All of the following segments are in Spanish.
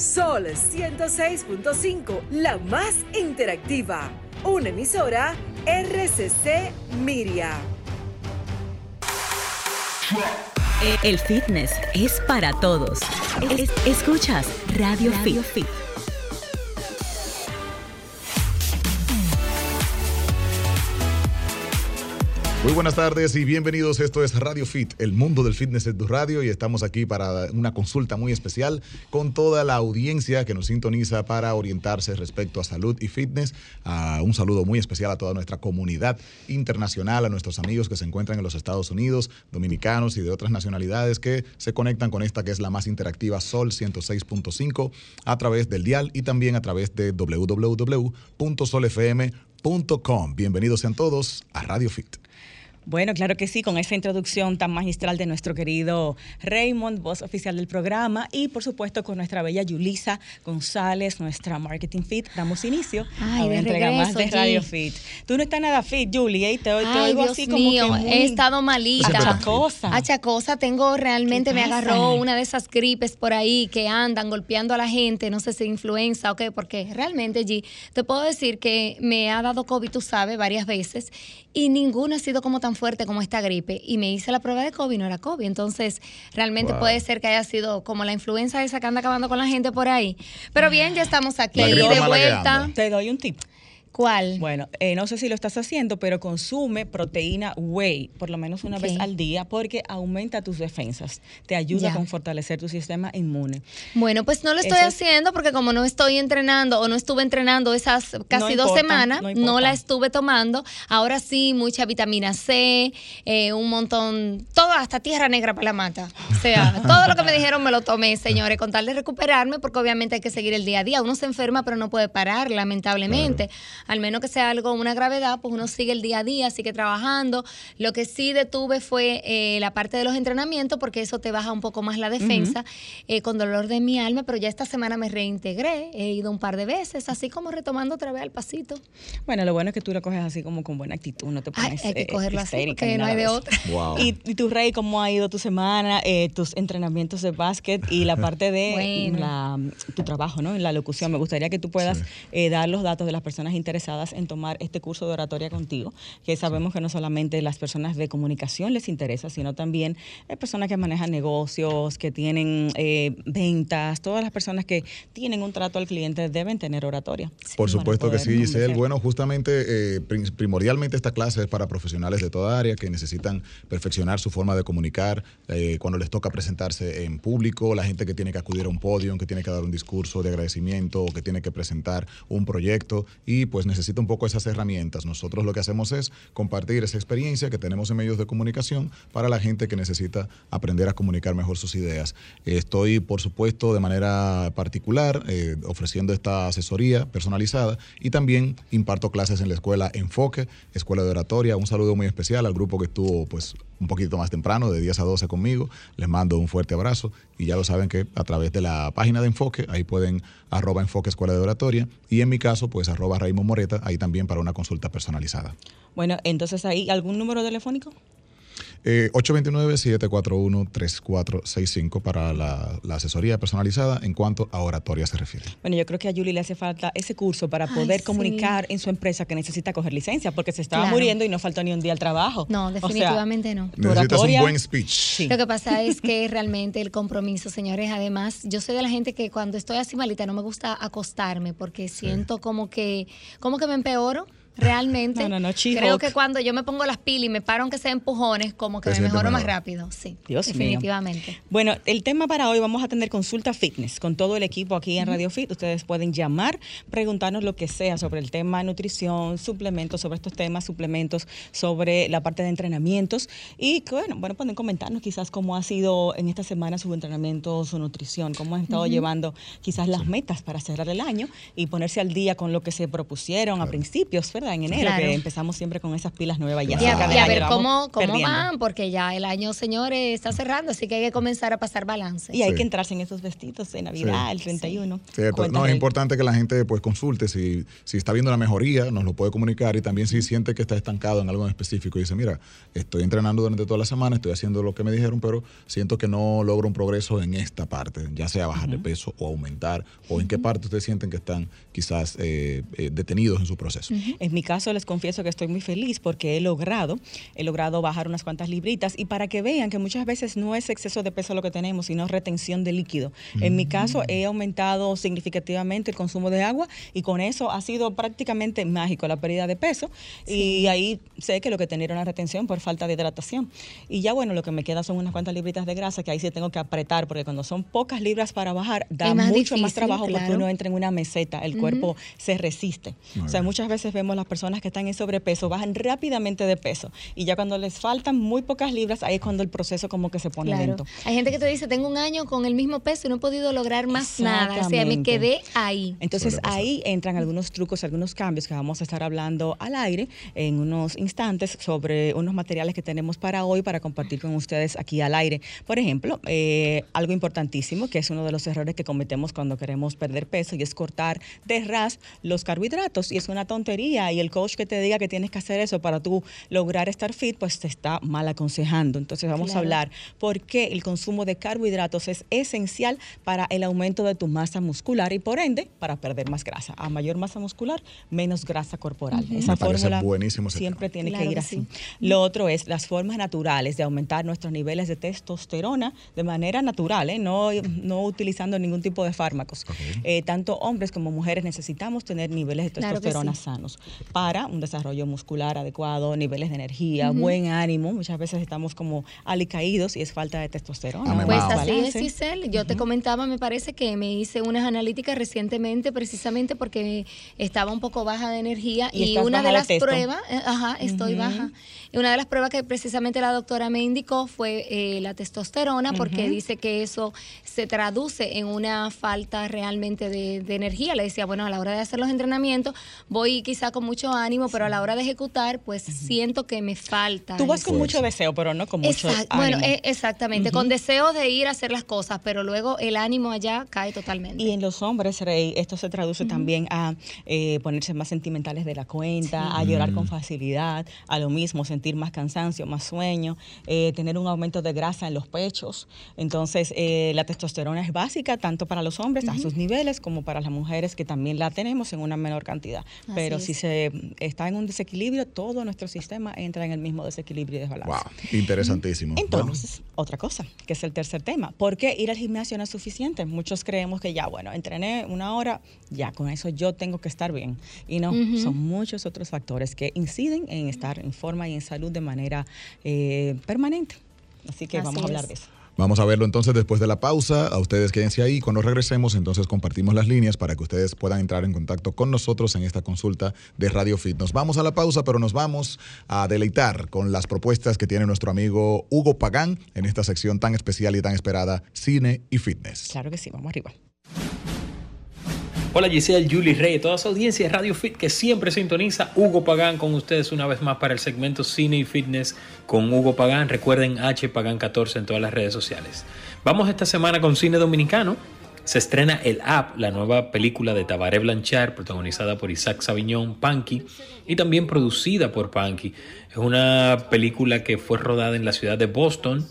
Sol 106.5, la más interactiva. Una emisora RCC Miria. El fitness es para todos. escuchas Radio, Fit. Muy buenas tardes y bienvenidos. Esto es Radio Fit, el mundo del fitness en tu radio y estamos aquí para una consulta muy especial con toda la audiencia que nos sintoniza para orientarse respecto a salud y fitness. Uh, un saludo muy especial a toda nuestra comunidad internacional, a nuestros amigos que se encuentran en los Estados Unidos, dominicanos y de otras nacionalidades que se conectan con esta que es la más interactiva Sol 106.5 a través del dial y también a través de www.solfm.com. Bienvenidos sean todos a Radio Fit. Bueno, claro que sí, con esa introducción tan magistral de nuestro querido Raymond, voz oficial del programa, y por supuesto con nuestra bella Yulisa González, nuestra Marketing Fit, damos inicio Ay, a una entrega más de Radio Fit. Tú no estás nada fit, Julie, ¿eh? te, te Ay, oigo Dios así como mío, que muy he estado malita. achacosa. Achacosa, tengo realmente, ¿Qué me agarró una de esas gripes por ahí que andan golpeando a la gente, no sé si influenza o qué, porque realmente, G, te puedo decir que me ha dado COVID, tú sabes, varias veces, y ninguna ha sido como tan fuerte como esta gripe. Y me hice la prueba de COVID, no era COVID. Entonces, realmente Wow. puede ser que haya sido como la influenza esa que anda acabando con la gente por ahí. Pero bien, ya estamos aquí de vuelta. Te doy un tip. ¿Cuál? Bueno, eh, no sé si lo estás haciendo, pero consume proteína whey por lo menos una vez al día porque aumenta tus defensas, te ayuda Ya. con fortalecer tu sistema inmune. Bueno, pues no lo estoy haciendo porque como no estoy entrenando o no estuve entrenando esas casi No dos semanas, no la estuve tomando. Ahora sí, mucha vitamina C, eh, un montón, todo hasta tierra negra para la mata. O sea, todo lo que me dijeron me lo tomé, señores, con tal de recuperarme, porque obviamente hay que seguir el día a día. Uno se enferma, pero no puede parar, lamentablemente. Al menos que sea algo, una gravedad, pues uno sigue el día a día, sigue trabajando. Lo que sí detuve fue eh, la parte de los entrenamientos, porque eso te baja un poco más la defensa, eh, con dolor de mi alma, pero ya esta semana me reintegré, he ido un par de veces, así como retomando otra vez al pasito. Bueno, lo bueno es que tú lo coges así como con buena actitud, no te Ay, pones hay que eh, cogerlo así, histérica porque no hay de otra. Wow. Y, y tu rey, ¿cómo ha ido tu semana, eh, tus entrenamientos de básquet y la parte de Bueno. la- tu trabajo, ¿no? En la locución. Me gustaría que tú puedas Sí. eh, dar los datos de las personas interesadas en tomar este curso de oratoria contigo, que sabemos que no solamente las personas de comunicación les interesa, sino también eh, personas que manejan negocios, que tienen eh, ventas, todas las personas que tienen un trato al cliente deben tener oratoria. Por supuesto que sí, Giselle. convencer. Bueno, justamente, eh, primordialmente esta clase es para profesionales de toda área que necesitan perfeccionar su forma de comunicar eh, cuando les toca presentarse en público, la gente que tiene que acudir a un podio, que tiene que dar un discurso de agradecimiento o que tiene que presentar un proyecto y pues necesita un poco esas herramientas. Nosotros lo que hacemos es compartir esa experiencia que tenemos en medios de comunicación para la gente que necesita aprender a comunicar mejor sus ideas. Estoy, por supuesto, de manera particular eh, ofreciendo esta asesoría personalizada y también imparto clases en la escuela Enfoque, Escuela de Oratoria. Un saludo muy especial al grupo que estuvo pues un poquito más temprano, de 10 a 12 conmigo. Les mando un fuerte abrazo y ya lo saben que a través de la página de Enfoque, ahí pueden arroba Enfoque Escuela de Oratoria y en mi caso pues arroba Raymond Moreta, ahí también para una consulta personalizada. Bueno, entonces ahí, ¿algún número telefónico? Eh, 829-741-3465 para la, la asesoría personalizada en cuanto a oratoria se refiere. Bueno, yo creo que a Julie le hace falta ese curso para Ay, poder sí. comunicar en su empresa que necesita coger licencia, porque se estaba Claro. muriendo y no faltó ni un día al trabajo. No, O sea, definitivamente no. Necesitas un oratoria- buen speech. Sí. Lo que pasa es que realmente el compromiso, señores, además, yo soy de la gente que cuando estoy así malita no me gusta acostarme porque siento como que, como que me empeoro. Realmente, No, no, no, creo que cuando yo me pongo las pilas y me paro aunque sea empujones, como que me mejoro más rápido. Sí, Dios mío. definitivamente. Bueno, el tema para hoy vamos a tener consulta fitness con todo el equipo aquí en Radio Fit. Ustedes pueden llamar, preguntarnos lo que sea sobre el tema nutrición, suplementos, sobre estos temas, suplementos, sobre la parte de entrenamientos y que, bueno, bueno, pueden comentarnos quizás cómo ha sido en esta semana su entrenamiento, su nutrición, cómo han estado llevando quizás las metas para cerrar el año y ponerse al día con lo que se propusieron a principios, ¿verdad? En enero, Claro. que empezamos siempre con esas pilas nuevas. Ya Y a, y ver la cómo, cómo perdiendo. van, porque ya el año, señores, está cerrando, así que hay que comenzar a pasar balance. Y hay Sí. que entrarse en esos vestidos de Navidad, Sí. el 31. Cierto. Cuéntame. No, es importante que la gente pues consulte si, si está viendo una mejoría, nos lo puede comunicar y también si siente que está estancado en algo en específico y dice, mira, estoy entrenando durante toda la semana, estoy haciendo lo que me dijeron, pero siento que no logro un progreso en esta parte, ya sea bajar de peso o aumentar, o en qué parte ustedes sienten que están quizás eh, eh, detenidos en su proceso. En mi caso les confieso que estoy muy feliz porque he logrado, he logrado bajar unas cuantas libritas y para que vean que muchas veces no es exceso de peso lo que tenemos, sino retención de líquido. En mi caso he aumentado significativamente el consumo de agua y con eso ha sido prácticamente mágico la pérdida de peso y ahí sé que lo que tenía era una retención por falta de hidratación. Y ya bueno, lo que me queda son unas cuantas libritas de grasa que ahí sí tengo que apretar porque cuando son pocas libras para bajar da más mucho más trabajo porque uno entra en una meseta, el cuerpo se resiste. Muy O sea, bien. muchas veces vemos las personas que están en sobrepeso, bajan rápidamente de peso y ya cuando les faltan muy pocas libras, ahí es cuando el proceso como que se pone Claro. lento. Hay gente que te dice, tengo un año con el mismo peso y no he podido lograr más nada. O sea, me quedé ahí. Entonces ahí entran algunos trucos, algunos cambios que vamos a estar hablando al aire en unos instantes sobre unos materiales que tenemos para hoy para compartir con ustedes aquí al aire. Por ejemplo, eh, algo importantísimo que es uno de los errores que cometemos cuando queremos perder peso y es cortar de ras los carbohidratos y es una tontería y el coach que te diga que tienes que hacer eso para tú lograr estar fit pues te está mal aconsejando. Entonces vamos a hablar por qué el consumo de carbohidratos es esencial para el aumento de tu masa muscular y por ende para perder más grasa. A mayor masa muscular, menos grasa corporal. Esa Me fórmula buenísimo siempre tema. tiene Claro que ir que así. sí. Lo otro es las formas naturales de aumentar nuestros niveles de testosterona de manera natural, ¿eh? no, no utilizando ningún tipo de fármacos. Eh, tanto hombres como mujeres necesitamos tener niveles de Claro testosterona sí. sanos para un desarrollo muscular adecuado, niveles de energía, buen ánimo. Muchas veces estamos como alicaídos y es falta de testosterona. Pues así es. Giselle. Yo te comentaba, me parece que me hice unas analíticas recientemente precisamente porque estaba un poco baja de energía Y una de las pruebas, eh, ajá, estoy baja. Y una de las pruebas que precisamente la doctora me indicó fue eh, la testosterona porque dice que eso se traduce en una falta realmente de, de energía. Le decía, bueno, a la hora de hacer los entrenamientos voy quizá con mucho ánimo, pero a la hora de ejecutar, pues siento que me falta. Tú vas con mucho deseo, pero no con mucho Exact- ánimo. Bueno, eh, exactamente, con deseo de ir a hacer las cosas, pero luego el ánimo allá cae totalmente. Y en los hombres, Rey, esto se traduce también a eh, ponerse más sentimentales de la cuenta, a llorar con facilidad, a lo mismo, sentir más cansancio, más sueño, eh, tener un aumento de grasa en los pechos. Entonces, eh, la testosterona es básica tanto para los hombres a sus niveles como para las mujeres que también la tenemos en una menor cantidad. Así Pero es. si se está en un desequilibrio, todo nuestro sistema entra en el mismo desequilibrio y desbalance. Wow, interesantísimo. Entonces, otra cosa, que es el tercer tema. ¿Por qué ir al gimnasio no es suficiente? Muchos creemos que ya, bueno, entrené una hora, ya con eso yo tengo que estar bien. Y no, son muchos otros factores que inciden en estar en forma y en salud de manera eh, permanente. Así que Así vamos a hablar es. de eso. Vamos a verlo entonces después de la pausa. A ustedes quédense ahí. Cuando regresemos, entonces compartimos las líneas para que ustedes puedan entrar en contacto con nosotros en esta consulta de Radio Fit. Nos vamos a la pausa, pero nos vamos a deleitar con las propuestas que tiene nuestro amigo Hugo Pagán en esta sección tan especial y tan esperada, Cine y Fitness. Claro que sí, vamos arriba. Hola Giselle, Julie Rey, toda su audiencia de Radio Fit que siempre sintoniza. Hugo Pagán con ustedes una vez más para el segmento Cine y Fitness con Hugo Pagán. Recuerden H Pagán 14 en todas las redes sociales. Vamos esta semana con cine dominicano. Se estrena El App, la nueva película de Tabaré Blanchard, protagonizada por Isaac Sabiñón, Panky, y también producida por Panky. Es una película que fue rodada en la ciudad de Boston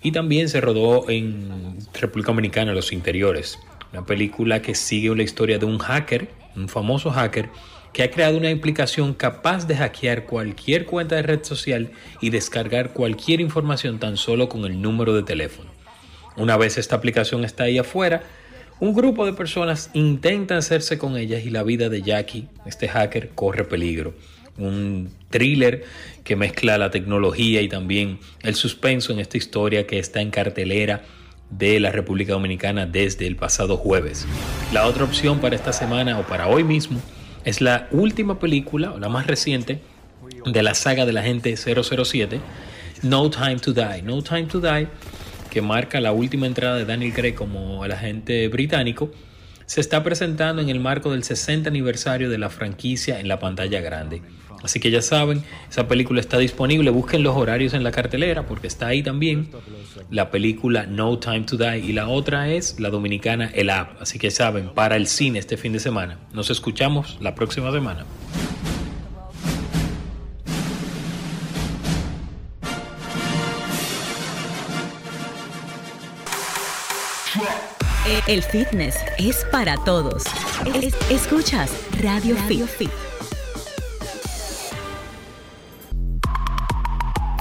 y también se rodó en República Dominicana, los interiores. Una película que sigue la historia de un hacker, un famoso hacker, que ha creado una aplicación capaz de hackear cualquier cuenta de red social y descargar cualquier información tan solo con el número de teléfono. Una vez esta aplicación está ahí afuera, un grupo de personas intenta hacerse con ellas y la vida de Jackie, este hacker, corre peligro. Un thriller que mezcla la tecnología y también el suspenso en esta historia que está en cartelera de la República Dominicana desde el pasado jueves. La otra opción para esta semana o para hoy mismo es la última película, o la más reciente, de la saga de la gente 007, No Time to Die. No Time to Die, que marca la última entrada de Daniel Craig como el agente británico, se está presentando en el marco del 60 aniversario de la franquicia en la pantalla grande. Así que ya saben, esa película está disponible, busquen los horarios en la cartelera porque está ahí también la película No Time to Die y la otra es la dominicana El App. Así que saben, para el cine este fin de semana. Nos escuchamos la próxima semana. El fitness es para todos. Es- escuchas Radio, Fit.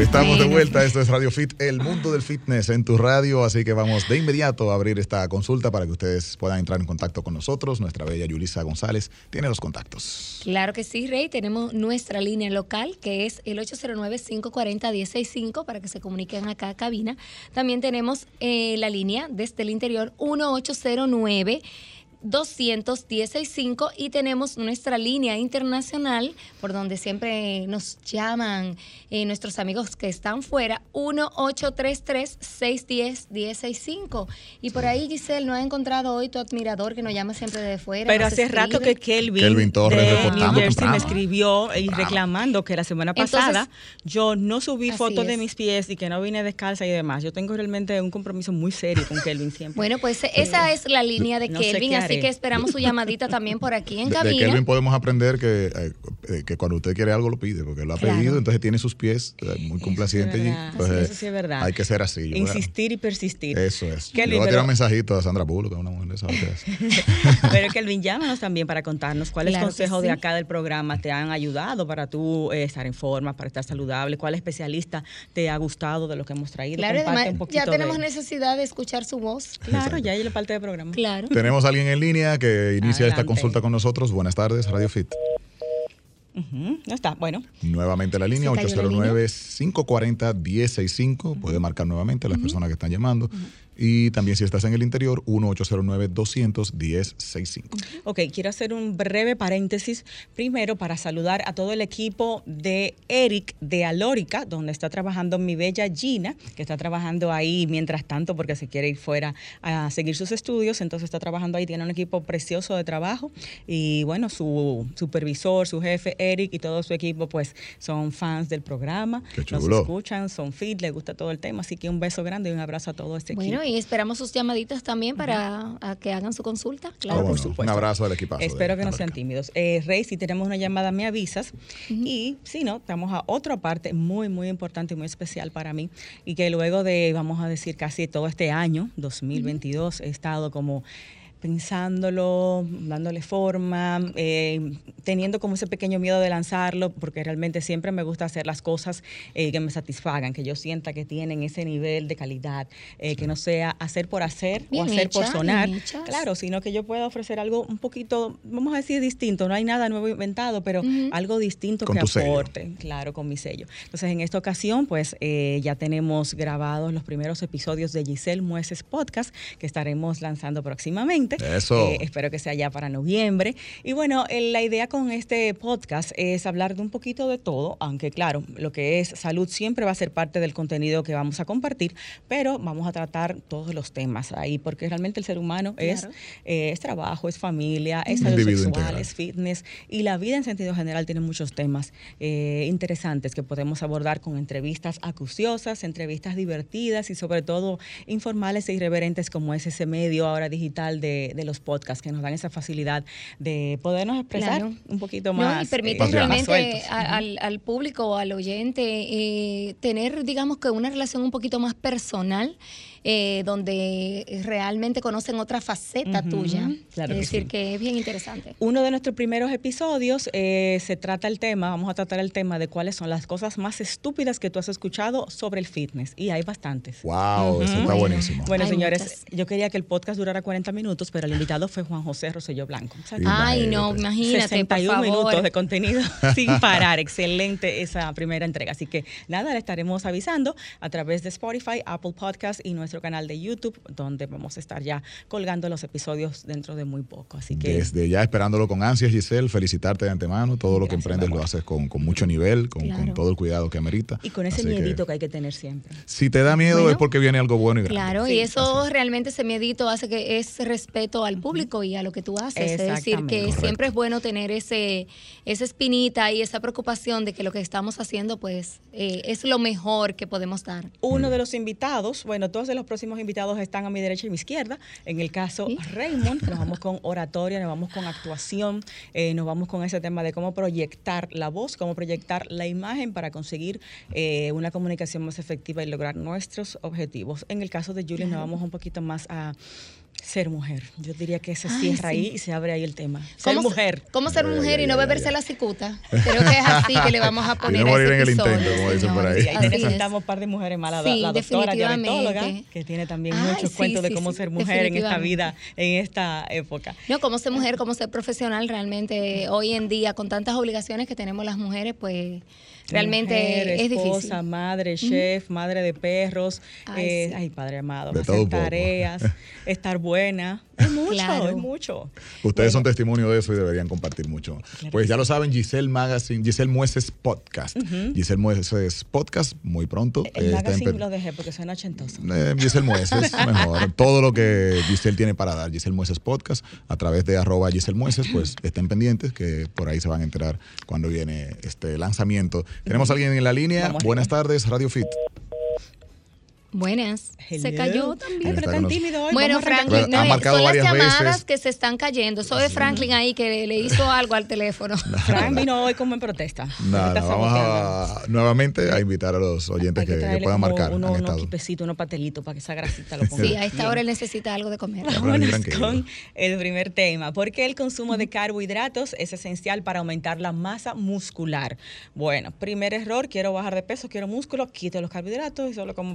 Estamos de vuelta, esto es Radio Fit, el mundo del fitness en tu radio, así que vamos de inmediato a abrir esta consulta para que ustedes puedan entrar en contacto con nosotros. Nuestra bella Yulisa González tiene los contactos. Claro que sí, Rey. Tenemos nuestra línea local, que es el 809-540-165, para que se comuniquen acá a cabina. También tenemos eh, la línea desde el interior 1809. 200-165 y tenemos nuestra línea internacional por donde siempre nos llaman eh, nuestros amigos que están fuera 1-833-610-165 y por ahí Giselle no ha encontrado hoy tu admirador que nos llama siempre de fuera Pero hace rato que. Kelvin, Kelvin Torres de New Jersey me escribió y reclamando que la semana Entonces- pasada yo no subí fotos de mis pies y que no vine descalza y demás. Yo tengo realmente un compromiso muy serio con Kelvin siempre. Bueno, pues esa es la línea de No Kelvin, así que esperamos su llamadita también por aquí en De, de cabina. Kelvin podemos aprender que, eh, eh, que cuando usted quiere algo lo pide, porque lo ha Claro. pedido, entonces tiene sus pies eh, muy complaciente Eso sí allí. es verdad. Entonces, Eso sí es verdad. Hay que ser así. yo Insistir y persistir. Eso es. Kelvin, Yo voy a tirar pero- un mensajito a Sandra Bullock, que es una mujer de esa es. Pero Kelvin, llámanos también para contarnos cuáles Claro consejos de acá del programa te han ayudado para tú eh, estar en forma, para estar saludable, cuál especialista te ha gustado de lo que hemos traído. Claro, además un ya tenemos de- necesidad de escuchar su voz. Claro, ya hay la parte del programa. Claro. Tenemos a alguien en línea que inicia esta Adelante. consulta con nosotros. Buenas tardes, Radio Fit. Ujú, No está, bueno. Nuevamente la línea, Se cayó la línea. 809-540-1065. Puede marcar nuevamente las personas que están llamando. Y también si estás en el interior, 1-809-200-1065. Ok, quiero hacer un breve paréntesis. Primero para saludar a todo el equipo de Eric de Alórica, donde está trabajando mi bella Gina, que está trabajando ahí mientras tanto porque se quiere ir fuera a seguir sus estudios, entonces está trabajando ahí, tiene un equipo precioso de trabajo. Y bueno, su supervisor, su jefe Eric y todo su equipo pues son fans del programa, Qué nos escuchan, son fit, les gusta todo el tema, así que un beso grande y un abrazo a todo este equipo. Y esperamos sus llamaditas también para a que hagan su consulta. Claro. Por no. supuesto. Un abrazo al equipazo. de Espero que no sean tímidos. Eh, Rey, si tenemos una llamada, me avisas. Y si no, estamos a otra parte muy, muy importante y muy especial para mí. Y que luego de, vamos a decir, casi todo este año, 2022, he estado como pensándolo, dándole forma, eh, teniendo como ese pequeño miedo de lanzarlo, porque realmente siempre me gusta hacer las cosas eh, que me satisfagan, que yo sienta que tienen ese nivel de calidad, eh, que no sea hacer por hacer Bien o hacer por sonar. Claro, sino que yo pueda ofrecer algo un poquito, vamos a decir, distinto. No hay nada nuevo inventado, pero algo distinto Con que sello. aporte, claro, con mi sello. Entonces, en esta ocasión, pues eh, ya tenemos grabados los primeros episodios de Giselle Mueces Podcast, que estaremos lanzando próximamente. Eso. Eh, espero que sea ya para noviembre. Y bueno, eh, la idea con este podcast es hablar de un poquito de todo, aunque claro, lo que es salud siempre va a ser parte del contenido que vamos a compartir, pero vamos a tratar todos los temas ahí, porque realmente el ser humano es, Claro. eh, es trabajo, es familia, es salud individuo sexual, integral. es fitness, y la vida en sentido general tiene muchos temas eh, interesantes que podemos abordar con entrevistas acuciosas, entrevistas divertidas y sobre todo informales e irreverentes como es ese medio ahora digital de, de los podcasts que nos dan esa facilidad de podernos expresar Claro. un poquito No, más. y permite más eh, realmente sueltos. a- al, al público o al oyente eh, tener, digamos que una relación un poquito más personal, eh, donde realmente conocen otra faceta Ujú, tuya. claro es que decir, sí. que es bien interesante. Uno de nuestros primeros episodios eh, se trata el tema, vamos a tratar el tema de cuáles son las cosas más estúpidas que tú has escuchado sobre el fitness. Y hay bastantes. Wow, eso está buenísimo. Bueno, Hay señores, muchas. yo quería que el podcast durara 40 minutos, pero el invitado fue Juan José Rosselló Blanco. O sea. Ay, no, Imagínate. imagínate, por 61 favor. minutos de contenido sin parar. Excelente esa primera entrega. Así que nada, le estaremos avisando a través de Spotify, Apple Podcast y nuestra nuestro canal de YouTube, donde vamos a estar ya colgando los episodios dentro de muy poco. Así que Desde ya esperándolo con ansias, Giselle, felicitarte de antemano. Todo lo que emprendes lo haces con, con mucho nivel, con, con todo el cuidado que amerita. y con ese Así que, miedito que, hay que tener siempre. si te da miedo Bueno. es porque viene algo bueno y grande. Claro, Sí, y eso realmente ese miedito hace que es respeto al público y a lo que tú haces. Es decir, que Correcto. siempre es bueno tener ese esa espinita y esa preocupación de que lo que estamos haciendo pues eh, es lo mejor que podemos dar. Uno de los invitados, bueno, todos de los próximos invitados están a mi derecha y mi izquierda. En el caso Sí. Raymond, nos vamos con oratoria, nos vamos con actuación, eh, nos vamos con ese tema de cómo proyectar la voz, cómo proyectar la imagen para conseguir eh, una comunicación más efectiva y lograr nuestros objetivos. En el caso de Julie, nos vamos un poquito más a ser mujer. Yo diría que se Ay, cierra sí. ahí y se abre ahí el tema. Ser ¿Cómo, mujer. ¿Cómo ser Ay, mujer ay, y no ay, beberse ay. la cicuta? Creo que es así que le vamos a poner no a morir ese en el intento, como dicen por ahí. Sí, ahí necesitamos un par de mujeres más. La, Sí, la doctora diabetóloga, que tiene también Ay, muchos sí, cuentos de cómo sí, ser mujer en esta vida, en esta época. No, cómo ser mujer, cómo ser profesional, realmente hoy en día, con tantas obligaciones que tenemos las mujeres, pues realmente Mujer, es esposa, difícil. madre, chef, madre de perros, Ay, eh, sí. ay, padre amado, De hacer tareas, estar buena, es mucho, Claro. es mucho. Ustedes son testimonio de eso y deberían compartir mucho. pues ya lo saben, Giselle Magazine, Giselle Mueces Podcast. Giselle Mueces Podcast, muy pronto. El eh, está magazine lo dejé porque suena ochentoso. Eh, Giselle Mueces, mejor. Todo lo que Giselle tiene para dar, Giselle Mueces Podcast, a través de arroba Giselle Mueces, pues estén pendientes que por ahí se van a enterar cuando viene este lanzamiento. Tenemos a alguien en la línea. Vamos Buenas tardes, Radio Fit. Buenas. Se cayó Ay, también. pero tan tímido hoy. Bueno. Franklin, Ha no, marcado son las llamadas veces. que se están cayendo. Eso es Franklin ahí que le, hizo algo al teléfono. Fran vino hoy como en protesta. Vamos a, nuevamente a invitar a los oyentes que, que que traerle puedan marcar. uno- unos quipecitos, unos patelitos para que esa grasita lo ponga. Sí, a esta hora él necesita algo de comer. Vámonos con el primer tema. ¿Por qué el consumo de carbohidratos es esencial para aumentar la masa muscular? Bueno, primer error, quiero bajar de peso, quiero músculo, quito los carbohidratos y solo como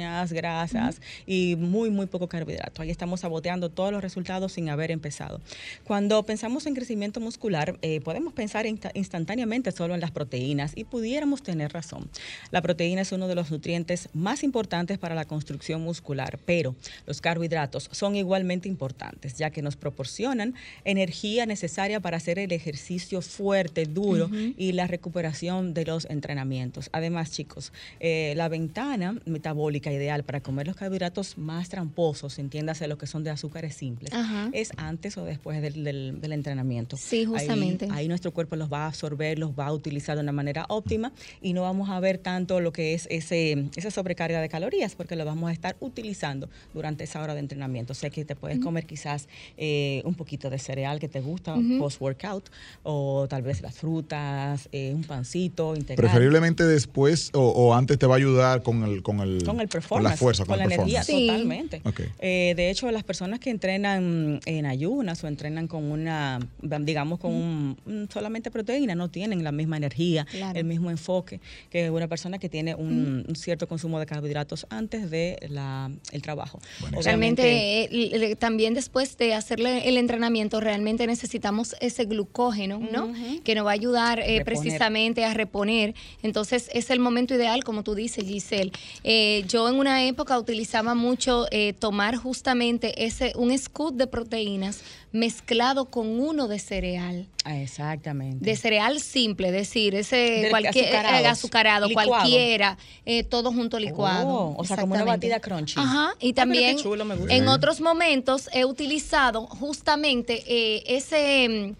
grasas y muy, muy poco carbohidrato. Ahí estamos saboteando todos los resultados sin haber empezado. Cuando pensamos en crecimiento muscular, eh, podemos pensar insta- instantáneamente solo en las proteínas y pudiéramos tener razón. La proteína es uno de los nutrientes más importantes para la construcción muscular, pero los carbohidratos son igualmente importantes, ya que nos proporcionan energía necesaria para hacer el ejercicio fuerte, duro y la recuperación de los entrenamientos. Además, chicos, eh, la ventana metabólica ideal para comer los carbohidratos más tramposos, entiéndase lo que son de azúcares simples, Ajá. es antes o después del, del- del entrenamiento. Sí, justamente. Ahí, nuestro cuerpo los va a absorber, los va a utilizar de una manera óptima y no vamos a ver tanto lo que es ese, esa sobrecarga de calorías porque lo vamos a estar utilizando durante esa hora de entrenamiento. O sea que te puedes comer quizás eh, un poquito de cereal que te gusta post-workout o tal vez las frutas, eh, un pancito integral. Preferiblemente después o, o antes te va a ayudar con el con el Con el con performance, la fuerza, con, la energía. Sí. totalmente. Eh, de hecho, las personas que entrenan en ayunas o entrenan con una, digamos, con un, un solamente proteína, no tienen la misma energía, Claro. el mismo enfoque que una persona que tiene un, un cierto consumo de carbohidratos antes de la, el trabajo. Realmente, eh, también después de hacerle el entrenamiento, realmente necesitamos ese glucógeno, ¿no? Que nos va a ayudar eh, precisamente a reponer. Entonces, es el momento ideal, como tú dices, Giselle. Eh, yo en una época utilizaba mucho eh, tomar justamente ese un scoop de proteínas mezclado con uno de cereal. Ah, Exactamente. De cereal simple, es decir, ese cualquier eh, azucarado, Licuado. cualquiera, eh, todo junto licuado. Oh, o sea, como una batida crunchy. Ajá, Ah, y pero también chulo, en otros momentos he utilizado justamente eh, ese mm,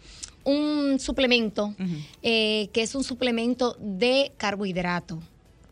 un suplemento eh, que es un suplemento de carbohidrato.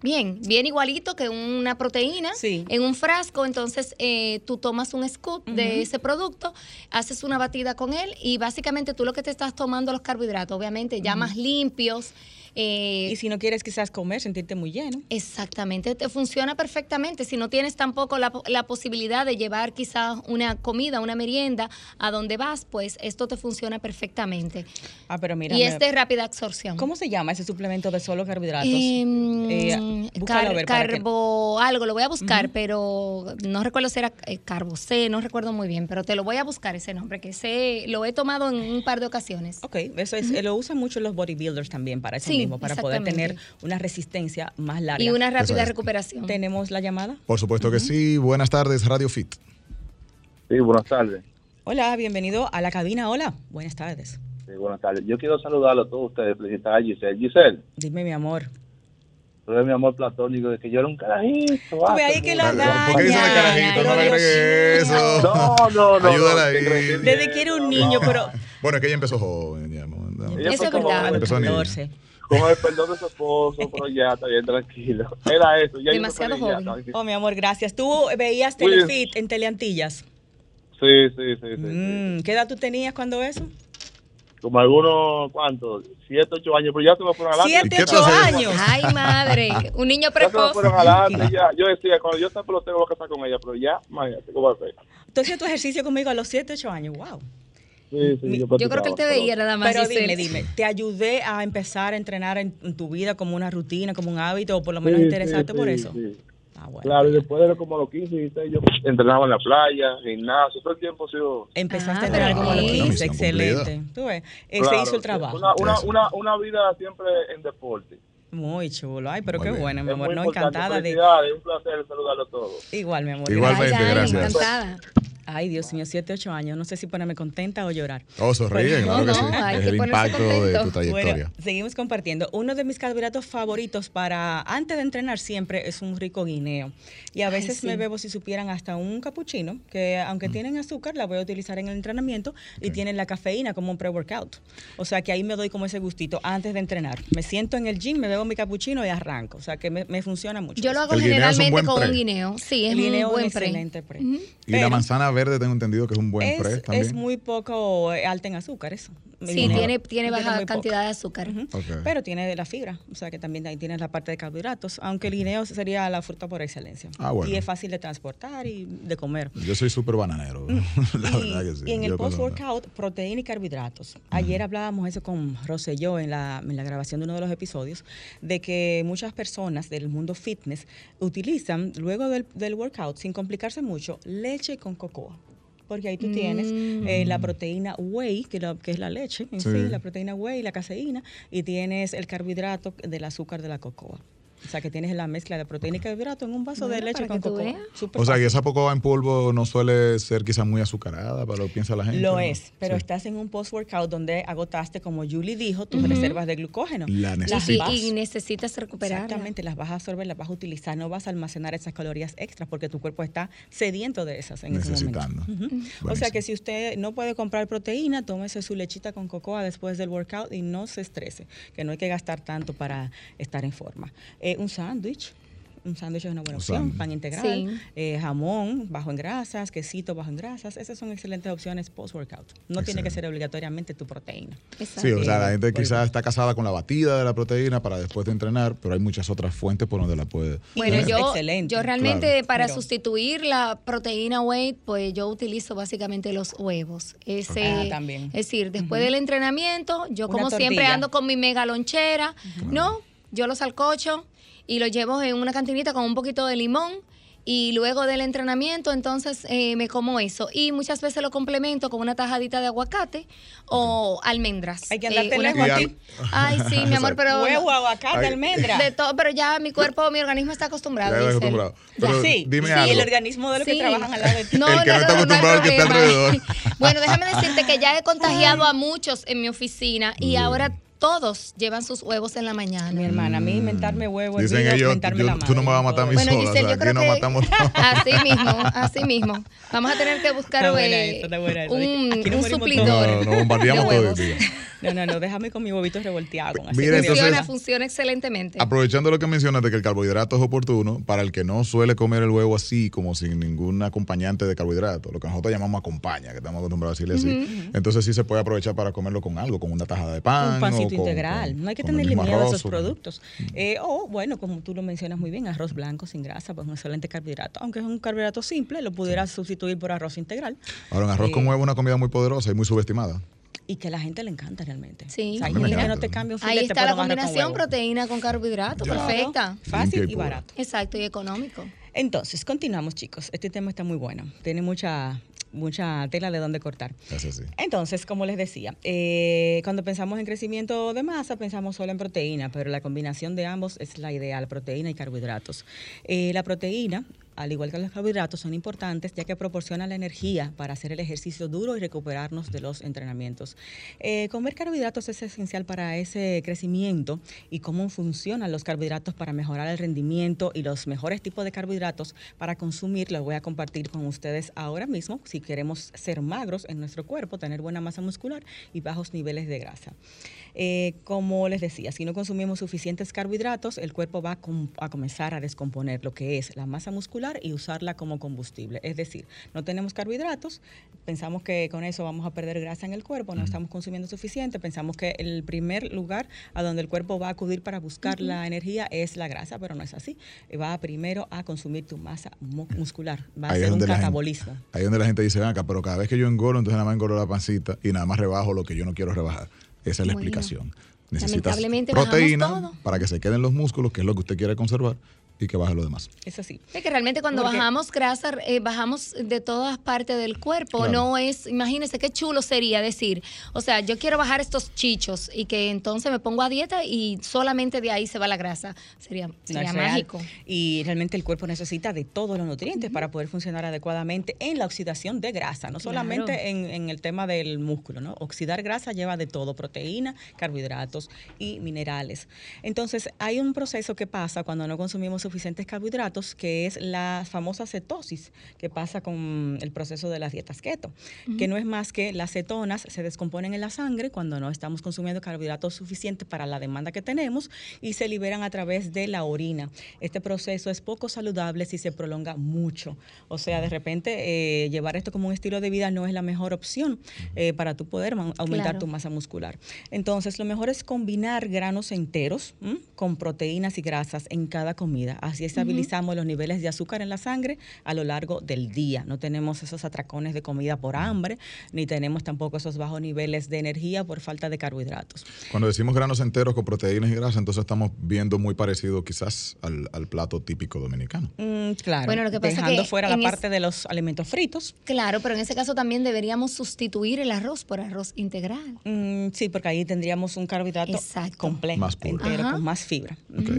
Bien, bien igualito que una proteína Sí. en un frasco, entonces eh, tú tomas un scoop de ese producto, haces una batida con él y básicamente tú lo que te estás tomando los carbohidratos, obviamente ya más limpios. Eh, Y si no quieres quizás comer, sentirte muy lleno. Exactamente, te funciona perfectamente. Si no tienes tampoco la, la posibilidad de llevar quizás una comida, una merienda a donde vas, pues esto te funciona perfectamente. Ah, pero mira. y es de rápida absorción. ¿Cómo se llama ese suplemento de solo carbohidratos? Em, Eh, búscalo car- a ver para que- carbo, algo, lo voy a buscar, pero no recuerdo si era eh, carbo C, no recuerdo muy bien, pero te lo voy a buscar ese nombre, que ese lo he tomado en un par de ocasiones. Ok, eso es, lo usan mucho los bodybuilders también para Sí, organismo para poder tener una resistencia más larga. Y una rápida es. recuperación. ¿Tenemos la llamada? Por supuesto que sí. Buenas tardes, Radio Fit. Sí, buenas tardes. Hola, bienvenido a la cabina. Hola, buenas tardes. Sí, buenas tardes. Yo quiero saludarlo a todos ustedes, felicitar a Giselle. Giselle, Dime, mi amor. tú eres mi amor platónico de que yo era un carajito. Tú ve ahí que la ¿Por qué dice de daña. carajito? No le agregues eso. No, no, no. Ayúdala ahí. Desde que era un niño, pero... Bueno, es que ella empezó joven. ya, no, no. Ella Eso es verdad. Empezó niña. 14. Con el perdón de su esposo, pero ya está bien tranquilo. Era eso. Ya Demasiado ya, joven. Oh, mi amor, gracias. ¿Tú veías. Telefit en Teleantillas? Sí, sí, sí, sí, sí. Mm, ¿Qué edad tú tenías cuando eso? Como algunos, ¿cuántos? Siete, ocho años, pero ya se me fueron adelante. ¿Y Siete, ocho años. Ay, madre. Un niño Ya se me precoz. fueron adelante, ya. Yo decía, cuando yo esté pelotero voy a casar con ella, pero ya, imagínate, ¿cómo va a ser? Tú hacías tu ejercicio conmigo a los 7, 8 años. Wow. Sí, sí, Yo creo que él te veía nada más. Pero dime, dime, ¿te ayudé a empezar a entrenar en, en tu vida como una rutina, como un hábito, o por lo menos sí, interesarte por sí, eso? sí. Ah, bueno. Claro, y después de como los 15, 16, yo entrenaba en la playa, gimnasio, todo el tiempo ha sido... Empezaste Ah, a entrenar como a los pero 15, misión excelente. Tú ves, eh, Claro, se hizo el trabajo. Una, una, una, una vida siempre en deporte. Muy chulo. Ay, pero Muy qué bien. bueno, mi amor. muy No, encantada de... Un placer saludarlo a todos. Igual, mi amor. Igualmente, ay, gracias. encantada. Ay, Dios mío, 7, 8 años. No sé si ponerme contenta o llorar. Oh, sonríe, claro No, que sí. no, hay es que el impacto de contento. tu trayectoria. Bueno, seguimos compartiendo. Uno de mis carbohidratos favoritos para antes de entrenar siempre es un rico guineo. Y a Ay, veces sí. me bebo, si supieran, hasta un capuchino, que aunque tienen azúcar, la voy a utilizar en el entrenamiento y tienen la cafeína como un pre-workout. O sea que ahí me doy como ese gustito antes de entrenar. Me siento en el gym, me bebo mi capuchino y arranco. O sea que me, me funciona mucho. Yo lo hago El un generalmente con pre. un guineo. Sí, es El guineo un buen es pre. excelente pre. Y la manzana verde tengo entendido que es un buen es, pre también. es muy poco eh, alta en azúcar eso. Sí, tiene, tiene baja cantidad de azúcar. Pero tiene de la fibra, o sea que también ahí tienes la parte de carbohidratos, aunque el guineo sería la fruta por excelencia. Ah, bueno. Y es fácil de transportar y de comer. Yo soy súper bananero. la y, verdad que sí. y en Yo el post-workout, proteína y carbohidratos. Ayer hablábamos eso con Rosselló en la, en la grabación de uno de los episodios, de que muchas personas del mundo fitness utilizan, luego del, del workout, sin complicarse mucho, leche con cocoa. Porque ahí tú tienes eh, la proteína whey, que, la- que es la leche en sí. Sí. la proteína whey, la caseína, y tienes el carbohidrato del azúcar de la cocoa. O sea que tienes la mezcla de proteína y carbohidrato en un vaso de leche con. Súper O sea, que esa cocoa en polvo no suele ser quizás muy azucarada para lo que piensa la gente. Lo ¿no? es, pero Sí. estás en un post-workout donde agotaste, como Julie dijo, tus reservas de glucógeno. La Y, necesitas. y necesitas recuperarla. Exactamente, las vas a absorber, las vas a utilizar, no vas a almacenar esas calorías extras porque tu cuerpo está sediento de esas en ese momento. Necesitando. Ujú. O sea que si usted no puede comprar proteína, tómese su lechita con cocoa después del workout y no se estrese, que no hay que gastar tanto para estar en forma. Eh, un sándwich. Un sándwich es una buena opción, sándwich. pan integral, Sí. eh, jamón bajo en grasas, quesito bajo en grasas, esas son excelentes opciones post-workout. No tiene que ser obligatoriamente tu proteína. Exacto. Sí, o sea, la gente Eh, quizás está casada con la batida de la proteína para después de entrenar, pero hay muchas otras fuentes por donde la puede. Bueno, es yo, excelente. yo realmente Claro. para Pero- sustituir la proteína whey, pues yo utilizo básicamente los huevos. Ese, Ah, también. Es decir, después del entrenamiento, yo Una como siempre ando con mi mega lonchera, ¿no? Yo los salcocho y los llevo en una cantinita con un poquito de limón. Y luego del entrenamiento, entonces eh, me como eso. Y muchas veces lo complemento con una tajadita de aguacate o almendras. Hay que andarte una- lejos Ay, sí, mi amor, pero. Huevo, aguacate, Ay. almendra. De todo, pero ya mi cuerpo, mi organismo está acostumbrado. Ya acostumbrado. Pero sí, dime sí, algo. el organismo de los que trabajan al lado de ti. No, El que no está hay acostumbrado al que está problema. alrededor. Bueno, déjame decirte que ya he contagiado a muchos en mi oficina y ahora todos llevan sus huevos en la Mi mañana. hermana, a mí mentarme huevo es Mm. Dicen ellos, mentarme yo- la tú no me vas a matar a mí. Bueno, sola, Giselle, o sea, yo creo nos que matamos todos. así mismo, así mismo. Vamos a tener que buscar Está buena eh, un, suplidor. todos. No, no, bombardeamos de todo el huevos. día. No, no, no, déjame con mi huevito revolteado. con Mira, entonces- Funciona, funciona excelentemente. Aprovechando lo que mencionas de que el carbohidrato es oportuno, para el que no suele comer el huevo así, como sin ningún acompañante de carbohidrato, lo que nosotros llamamos acompaña, que estamos acostumbrados a decirle así, entonces sí se puede aprovechar para comerlo con algo, con una tajada de pan. un con- integral. con- no hay que tenerle miedo a esos productos. Eh, o, bueno, como tú lo mencionas muy bien, arroz blanco sin grasa, pues un excelente carbohidrato. Aunque es un carbohidrato simple, lo pudieras sustituir por arroz integral. Ahora, un arroz Eh, con huevo es una comida muy poderosa y muy subestimada. Y que a la gente le encanta realmente. Sí. O sea, gente que no te cambia un Ahí está la con combinación proteína con carbohidrato, Ya. perfecta. Fácil y barato. Exacto, y económico. Entonces, continuamos, chicos. Este tema está muy bueno. Tiene mucha, mucha tela de dónde cortar. Entonces, como les decía, eh, cuando pensamos en crecimiento de masa, pensamos solo en proteína, pero la combinación de ambos es la ideal, proteína y carbohidratos. Eh, la proteína al igual que los carbohidratos, son importantes ya que proporcionan la energía para hacer el ejercicio duro y recuperarnos de los entrenamientos. Eh, comer carbohidratos es esencial para ese crecimiento y cómo funcionan los carbohidratos para mejorar el rendimiento y los mejores tipos de carbohidratos para consumir los voy a compartir con ustedes ahora mismo si queremos ser magros en nuestro cuerpo, tener buena masa muscular y bajos niveles de grasa. Eh, como les decía, si no consumimos suficientes carbohidratos, el cuerpo va a, com- a comenzar a descomponer lo que es la masa muscular y usarla como combustible. Es decir, no tenemos carbohidratos, pensamos que con eso vamos a perder grasa en el cuerpo, no estamos consumiendo suficiente, pensamos que el primer lugar a donde el cuerpo va a acudir para buscar la energía es la grasa, pero no es así. Va primero a consumir tu masa mu- muscular, va a Ahí es ser un donde la gente- catabolismo. Ahí es donde la gente dice, ven acá, pero cada vez que yo engordo, entonces nada más engordo la pancita y nada más rebajo lo que yo no quiero rebajar. Esa es la Bueno, explicación. Necesitas proteína todo. para que se queden los músculos, que es lo que usted quiere conservar, y que baje lo demás. Es así. Es que realmente cuando Porque- bajamos grasa, eh, bajamos de todas partes del cuerpo. Claro. No es, imagínense qué chulo sería decir, o sea, yo quiero bajar estos chichos y que entonces me pongo a dieta y solamente de ahí se va la grasa. Sería, mágico. Y realmente el cuerpo necesita de todos los nutrientes para poder funcionar adecuadamente en la oxidación de grasa, no solamente en, en el tema del músculo, ¿no? Oxidar grasa lleva de todo, proteína, carbohidratos y minerales. Entonces, hay un proceso que pasa cuando no consumimos suficientes carbohidratos, que es la famosa cetosis, que pasa con el proceso de las dietas keto, que no es más que las cetonas se descomponen en la sangre cuando no estamos consumiendo carbohidratos suficientes para la demanda que tenemos y se liberan a través de la orina. Este proceso es poco saludable si se prolonga mucho. O sea, de repente eh, llevar esto como un estilo de vida no es la mejor opción eh, para tú poder aumentar Claro. tu masa muscular. Entonces, lo mejor es combinar granos enteros ¿m? con proteínas y grasas en cada comida. Así estabilizamos los niveles de azúcar en la sangre a lo largo del día. No tenemos esos atracones de comida por hambre, ni tenemos tampoco esos bajos niveles de energía por falta de carbohidratos. Cuando decimos granos enteros con proteínas y grasas, entonces estamos viendo muy parecido quizás al, al plato típico dominicano. Mm, claro. Bueno, lo que pasa es dejando que fuera la es- parte de los alimentos fritos. Claro, pero en ese caso también deberíamos sustituir el arroz por arroz integral. Mm, sí, porque ahí tendríamos un carbohidrato Exacto. completo, Más puro. entero, Ajá. con más fibra. Ok. Ujú.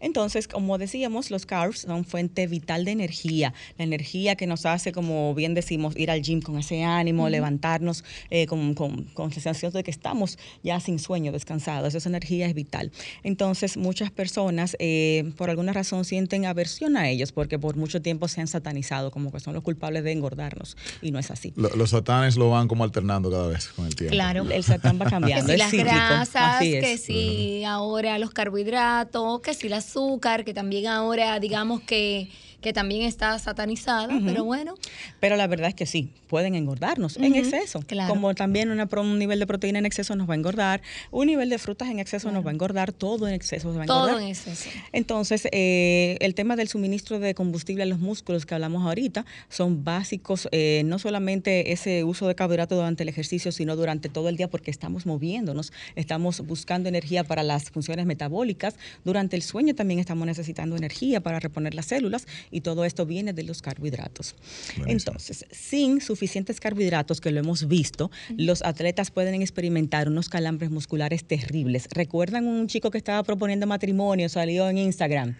Entonces, como decíamos, los carbs son fuente vital de energía, la energía que nos hace, como bien decimos, ir al gym con ese ánimo, levantarnos eh, con, con, con sensación de que estamos ya sin sueño, descansados. Esa energía es vital. Entonces, muchas personas, eh, por alguna razón, sienten aversión a ellos porque por mucho tiempo se han satanizado como que son los culpables de engordarnos. Y no es así. Lo- los satanes lo van como alternando cada vez con el tiempo. Claro. El satán va Que cambiando. si es las cíclico. grasas, Así es. que si ahora los carbohidratos, que si el azúcar, que también ahora digamos que, que también está satanizada, pero bueno, Pero la verdad es que sí, pueden engordarnos en exceso. claro. Como también una, un nivel de proteína en exceso nos va a engordar, un nivel de frutas en exceso nos va a engordar, todo en exceso nos va a engordar. todo en exceso. Entonces, eh, el tema del suministro de combustible a los músculos que hablamos ahorita son básicos, eh, no solamente ese uso de carbohidratos durante el ejercicio, sino durante todo el día porque estamos moviéndonos, estamos buscando energía para las funciones metabólicas, durante el sueño también estamos necesitando energía para reponer las células y todo esto viene de los carbohidratos. Buenísimo. Entonces, sin suficientes carbohidratos, que lo hemos visto, los atletas pueden experimentar unos calambres musculares terribles. ¿Recuerdan un chico que estaba proponiendo matrimonio, salió en Instagram?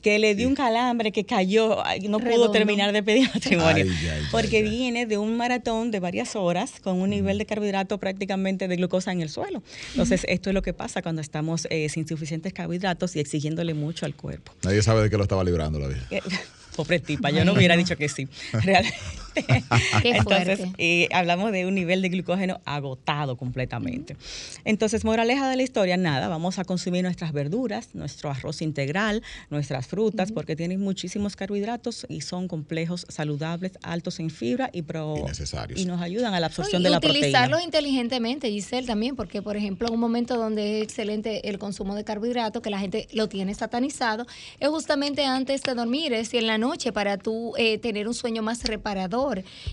Que le dio un calambre, que cayó, ay, no pudo terminar de pedir matrimonio, Ay, ay, ay, porque ay. viene de un maratón de varias horas con un nivel de carbohidrato prácticamente de glucosa en el suelo. Entonces, esto es lo que pasa cuando estamos eh, sin suficientes carbohidratos y exigiéndole mucho al cuerpo. Nadie sabe de qué lo estaba librando la vida. Eh, Pobre tipa, yo no hubiera dicho que sí, realmente. Qué Entonces, fuerte. eh, hablamos de un nivel de glucógeno agotado completamente. Entonces, moraleja de la historia, nada, vamos a consumir nuestras verduras, nuestro arroz integral, nuestras frutas, porque tienen muchísimos carbohidratos y son complejos, saludables, altos en fibra y, pro, Y necesarios. y nos ayudan a la absorción y de la proteína. utilizarlos inteligentemente, Giselle, también, porque, por ejemplo, un momento donde es excelente el consumo de carbohidratos, que la gente lo tiene satanizado, es justamente antes de dormir, es decir, en la noche noche para tú eh, tener un sueño más reparador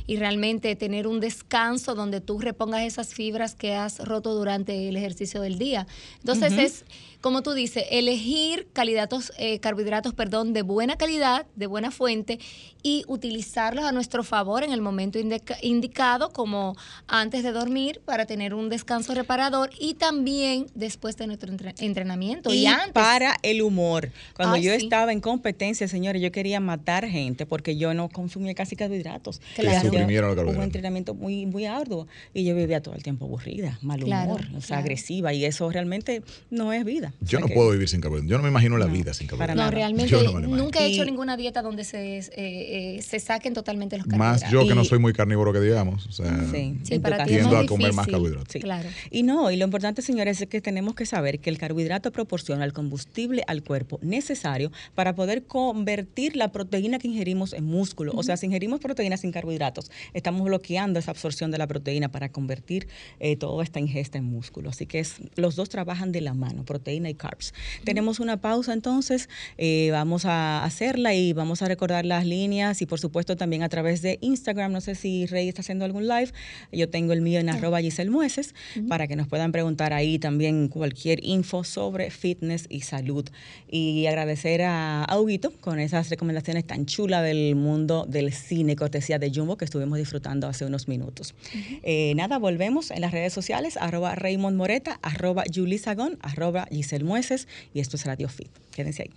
y realmente tener un descanso donde tú repongas esas fibras que has roto durante el ejercicio del día. Entonces es como tú dices, elegir calidatos, eh, carbohidratos perdón, de buena calidad, de buena fuente y utilizarlos a nuestro favor en el momento indica- indicado, como antes de dormir, para tener un descanso reparador y también después de nuestro entre- entrenamiento. Y, Y antes. para el humor. Cuando Ay, yo sí. estaba en competencia, señores, yo quería matar gente porque yo no consumía casi carbohidratos. Claro. Los Un carbohidratos. entrenamiento muy, muy arduo. Y yo vivía todo el tiempo aburrida, mal Claro, humor, o sea, claro. agresiva. Y eso realmente no es vida. Yo sea no que- puedo vivir sin carbohidratos. Yo no me imagino la No, vida sin para carbohidratos. no, realmente Yo no me lo imagino. nunca he hecho Y- ninguna dieta donde se, eh, eh, se saquen totalmente los Más carbohidratos. yo que no soy muy carnívoro que digamos. O sea, Sí, Sí, para es más a comer más difícil. carbohidratos. Sí. Claro. Y no, y lo importante, señores, es que tenemos que saber que el carbohidrato proporciona el combustible al cuerpo necesario para poder convertir la proteína que ingerimos en músculo. O sea, si ingerimos proteínas sin carbohidratos, estamos bloqueando esa absorción de la proteína para convertir eh, toda esta ingesta en músculo. Así que es, los dos trabajan de la mano, proteína y carbs. Tenemos una pausa entonces, eh, vamos a hacerla y vamos a recordar las líneas y por supuesto también a través de Instagram. No sé si Rey está haciendo algún live. Yo tengo el mío en arroba Giselle Mueces para que nos puedan preguntar ahí también cualquier info sobre fitness y salud. Y agradecer a Auguito con esas recomendaciones tan chulas del mundo del cine, cortesía de Jumbo, que estuvimos disfrutando hace unos minutos. Eh, nada, volvemos en las redes sociales, arroba Raymond Moreta, arroba Julie Sagón, arroba Giselle Mueces, y esto es Radio Fit. Quédense ahí.